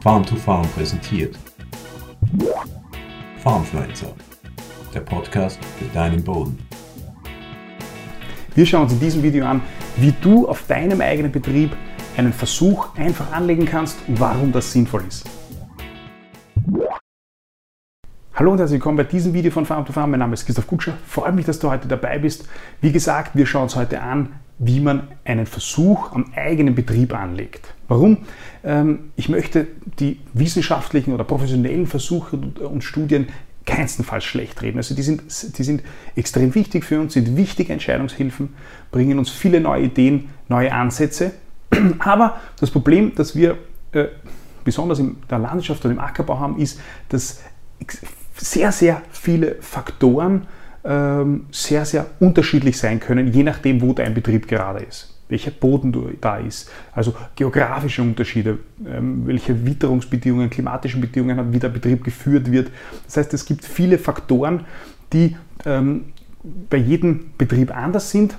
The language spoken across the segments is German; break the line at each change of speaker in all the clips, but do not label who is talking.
Farm to Farm präsentiert. Farmfluencer, der Podcast für deinen Boden.
Wir schauen uns in diesem Video an, wie du auf deinem eigenen Betrieb einen Versuch einfach anlegen kannst und warum das sinnvoll ist. Hallo und herzlich willkommen bei diesem Video von Farm to Farm. Mein Name ist Christoph Kutscher. Freut mich, dass du heute dabei bist. Wie gesagt, wir schauen uns heute an, wie man einen Versuch am eigenen Betrieb anlegt. Warum? Ähm, ich möchte die wissenschaftlichen oder professionellen Versuche und Studien keinstenfalls schlecht reden. Also die sind, die sind extrem wichtig für uns, sind wichtige Entscheidungshilfen, bringen uns viele neue Ideen, neue Ansätze. Aber das Problem, das wir äh, besonders in der Landwirtschaft und im Ackerbau haben, ist, dass sehr, sehr viele Faktoren ähm, sehr, sehr unterschiedlich sein können, je nachdem, wo dein Betrieb gerade ist. Welcher Boden da ist, also geografische Unterschiede, ähm, welche Witterungsbedingungen, klimatischen Bedingungen wie der Betrieb geführt wird. Das heißt, es gibt viele Faktoren, die ähm, bei jedem Betrieb anders sind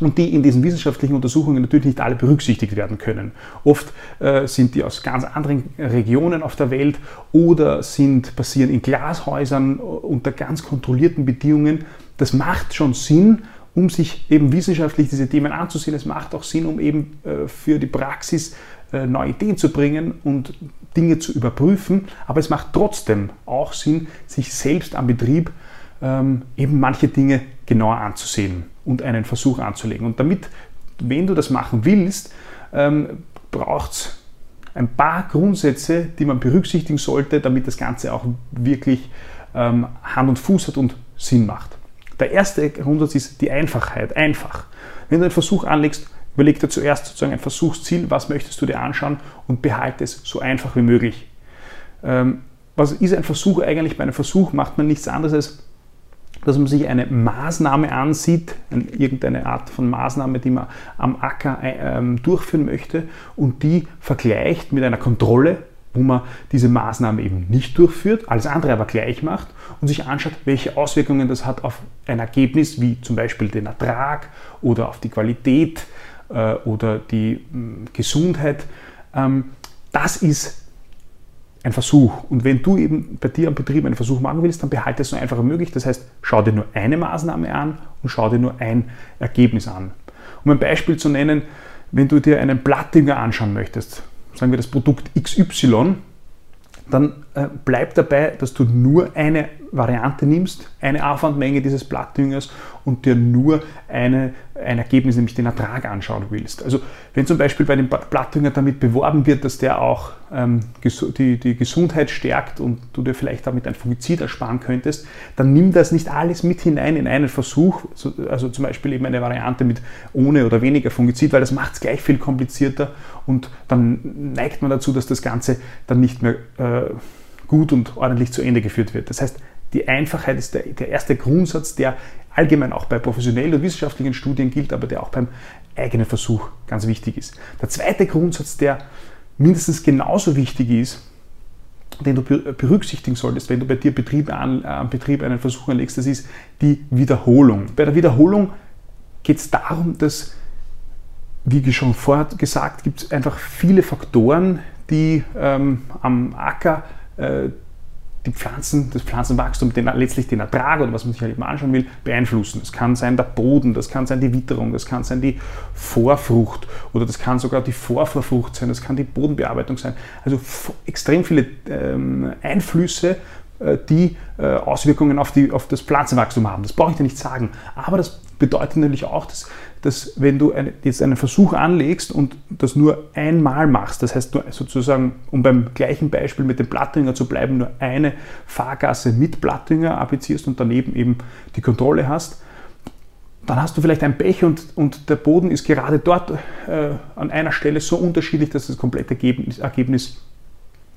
und die in diesen wissenschaftlichen Untersuchungen natürlich nicht alle berücksichtigt werden können. Oft äh, sind die aus ganz anderen Regionen auf der Welt oder sind passieren in Glashäusern unter ganz kontrollierten Bedingungen. Das macht schon Sinn, um sich eben wissenschaftlich diese Themen anzusehen. Es macht auch Sinn, um eben äh, für die Praxis äh, neue Ideen zu bringen und Dinge zu überprüfen. Aber es macht trotzdem auch Sinn, sich selbst am Betrieb ähm, eben manche Dinge genauer anzusehen und einen Versuch anzulegen. Und damit, wenn du das machen willst, ähm, braucht es ein paar Grundsätze, die man berücksichtigen sollte, damit das Ganze auch wirklich ähm, Hand und Fuß hat und Sinn macht. Der erste Grundsatz ist die Einfachheit. Einfach. Wenn du einen Versuch anlegst, überleg dir zuerst sozusagen ein Versuchsziel, was möchtest du dir anschauen und behalte es so einfach wie möglich. Ähm, was ist ein Versuch eigentlich? Bei einem Versuch macht man nichts anderes als dass man sich eine Maßnahme ansieht, irgendeine Art von Maßnahme, die man am Acker ähm, durchführen möchte und die vergleicht mit einer Kontrolle, wo man diese Maßnahme eben nicht durchführt, alles andere aber gleich macht und sich anschaut, welche Auswirkungen das hat auf ein Ergebnis, wie zum Beispiel den Ertrag oder auf die Qualität äh, oder die mh, Gesundheit. Ähm, das ist ein Versuch. Und wenn du eben bei dir am Betrieb einen Versuch machen willst, dann behalte es so einfach wie möglich. Das heißt, schau dir nur eine Maßnahme an und schau dir nur ein Ergebnis an. Um ein Beispiel zu nennen, wenn du dir einen Blattdünger anschauen möchtest, sagen wir das Produkt XY, dann äh, bleib dabei, dass du nur eine Variante nimmst, eine Aufwandmenge dieses Blattdüngers und dir nur eine, ein Ergebnis, nämlich den Ertrag anschauen willst. Also wenn zum Beispiel bei dem Blattdünger damit beworben wird, dass der auch ähm, die, die Gesundheit stärkt und du dir vielleicht damit ein Fungizid ersparen könntest, dann nimm das nicht alles mit hinein in einen Versuch, also zum Beispiel eben eine Variante mit ohne oder weniger Fungizid, weil das macht es gleich viel komplizierter und dann neigt man dazu, dass das Ganze dann nicht mehr äh, gut und ordentlich zu Ende geführt wird. Das heißt, die Einfachheit ist der, der erste Grundsatz, der allgemein auch bei professionellen und wissenschaftlichen Studien gilt, aber der auch beim eigenen Versuch ganz wichtig ist. Der zweite Grundsatz, der mindestens genauso wichtig ist, den du berücksichtigen solltest, wenn du bei dir Betrieb an, am äh, Betrieb einen Versuch anlegst, das ist die Wiederholung. Bei der Wiederholung geht es darum, dass, wie schon vorher gesagt, gibt es einfach viele Faktoren, die ähm, am Acker äh, die Pflanzen, das Pflanzenwachstum, den, letztlich den Ertrag oder was man sich halt eben anschauen will, beeinflussen. Das kann sein der Boden, das kann sein die Witterung, das kann sein die Vorfrucht oder das kann sogar die Vorvorfrucht sein, das kann die Bodenbearbeitung sein. Also extrem viele ähm, Einflüsse, die äh, Auswirkungen auf, die, auf das Pflanzenwachstum haben. Das brauche ich dir nicht sagen. Aber das bedeutet natürlich auch, dass, dass wenn du jetzt einen Versuch anlegst und das nur einmal machst, das heißt sozusagen, um beim gleichen Beispiel mit dem Blattdünger zu bleiben, nur eine Fahrgasse mit Blattdünger applizierst und daneben eben die Kontrolle hast, dann hast du vielleicht ein Pech und, und der Boden ist gerade dort äh, an einer Stelle so unterschiedlich, dass das komplette Ergebnis, Ergebnis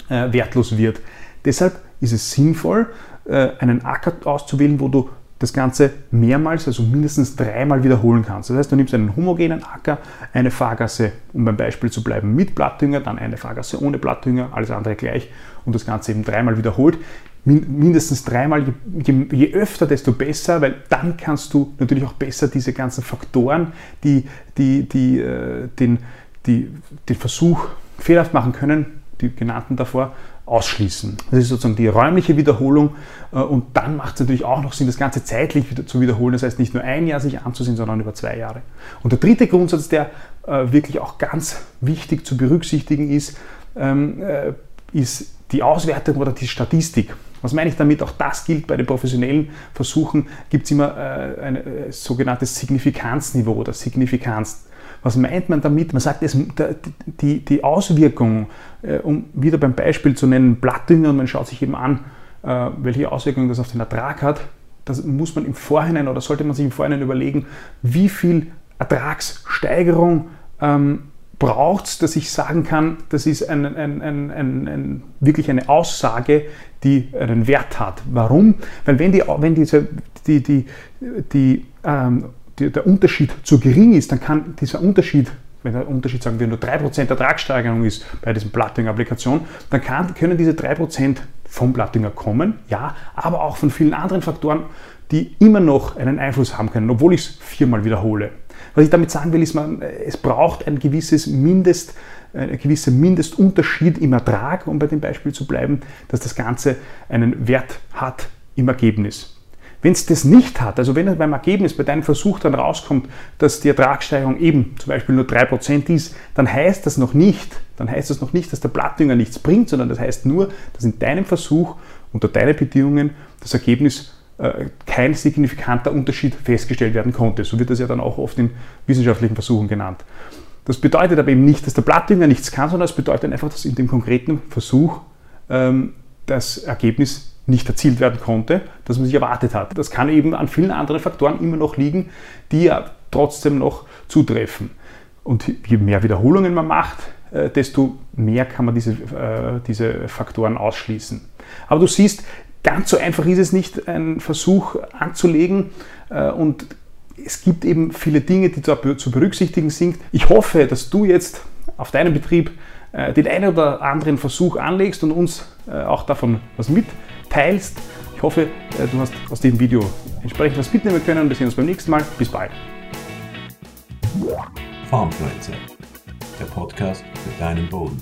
äh, wertlos wird. Deshalb ist es sinnvoll, äh, einen Acker auszuwählen, wo du das Ganze mehrmals, also mindestens dreimal wiederholen kannst. Das heißt, du nimmst einen homogenen Acker, eine Fahrgasse, um beim Beispiel zu bleiben, mit Blattdünger, dann eine Fahrgasse ohne Blattdünger, alles andere gleich und das Ganze eben dreimal wiederholt. Mindestens dreimal, je, je öfter, desto besser, weil dann kannst du natürlich auch besser diese ganzen Faktoren, die, die, die, äh, den, die den Versuch fehlerhaft machen können, die genannten davor, ausschließen. Das ist sozusagen die räumliche Wiederholung äh, und dann macht es natürlich auch noch Sinn, das Ganze zeitlich zu wiederholen. Das heißt, nicht nur ein Jahr sich anzusehen, sondern über zwei Jahre. Und der dritte Grundsatz, der äh, wirklich auch ganz wichtig zu berücksichtigen ist, ähm, äh, ist die Auswertung oder die Statistik. Was meine ich damit? Auch das gilt bei den professionellen Versuchen, gibt es immer äh, ein äh, sogenanntes Signifikanzniveau oder Signifikanz. Was meint man damit? Man sagt, es, die, die Auswirkung, äh, um wieder beim Beispiel zu nennen, Blattdünger, und man schaut sich eben an, äh, welche Auswirkungen das auf den Ertrag hat, das muss man im Vorhinein oder sollte man sich im Vorhinein überlegen, wie viel Ertragssteigerung ähm, braucht es, dass ich sagen kann, das ist ein, ein, ein, wirklich eine Aussage, die einen Wert hat. Warum? Weil wenn, die, wenn diese, die, die, die, ähm, der Unterschied zu gering ist, dann kann dieser Unterschied wenn der Unterschied, sagen wir, nur 3% Ertragssteigerung ist bei diesem Platting-Applikation, dann kann, können diese 3% vom Plattinger kommen, ja, aber auch von vielen anderen Faktoren, die immer noch einen Einfluss haben können, obwohl ich es viermal wiederhole. Was ich damit sagen will, ist, man, es braucht ein gewisses Mindest, ein gewisser Mindestunterschied im Ertrag, um bei dem Beispiel zu bleiben, dass das Ganze einen Wert hat im Ergebnis. Wenn es das nicht hat, also wenn beim Ergebnis, bei deinem Versuch dann rauskommt, dass die Ertragssteigerung eben zum Beispiel nur 3% ist, dann heißt das noch nicht, dann heißt das noch nicht, dass der Blattdünger nichts bringt, sondern das heißt nur, dass in deinem Versuch unter deinen Bedingungen das Ergebnis äh, kein signifikanter Unterschied festgestellt werden konnte. So wird das ja dann auch oft in wissenschaftlichen Versuchen genannt. Das bedeutet aber eben nicht, dass der Blattdünger nichts kann, sondern es bedeutet einfach, dass in dem konkreten Versuch ähm, das Ergebnis nicht erzielt werden konnte, das man sich erwartet hat. Das kann eben an vielen anderen Faktoren immer noch liegen, die ja trotzdem noch zutreffen. Und je mehr Wiederholungen man macht, äh, desto mehr kann man diese, äh, diese Faktoren ausschließen. Aber du siehst, ganz so einfach ist es nicht, einen Versuch anzulegen äh, und es gibt eben viele Dinge, die zu berücksichtigen sind. Ich hoffe, dass du jetzt auf deinem Betrieb äh, den einen oder anderen Versuch anlegst und uns äh, auch davon was mitteilst. Ich hoffe, du hast aus dem Video entsprechend was mitnehmen können. Wir sehen uns beim nächsten Mal. Bis bald.
Farmfluencer, der Podcast für deinen Boden.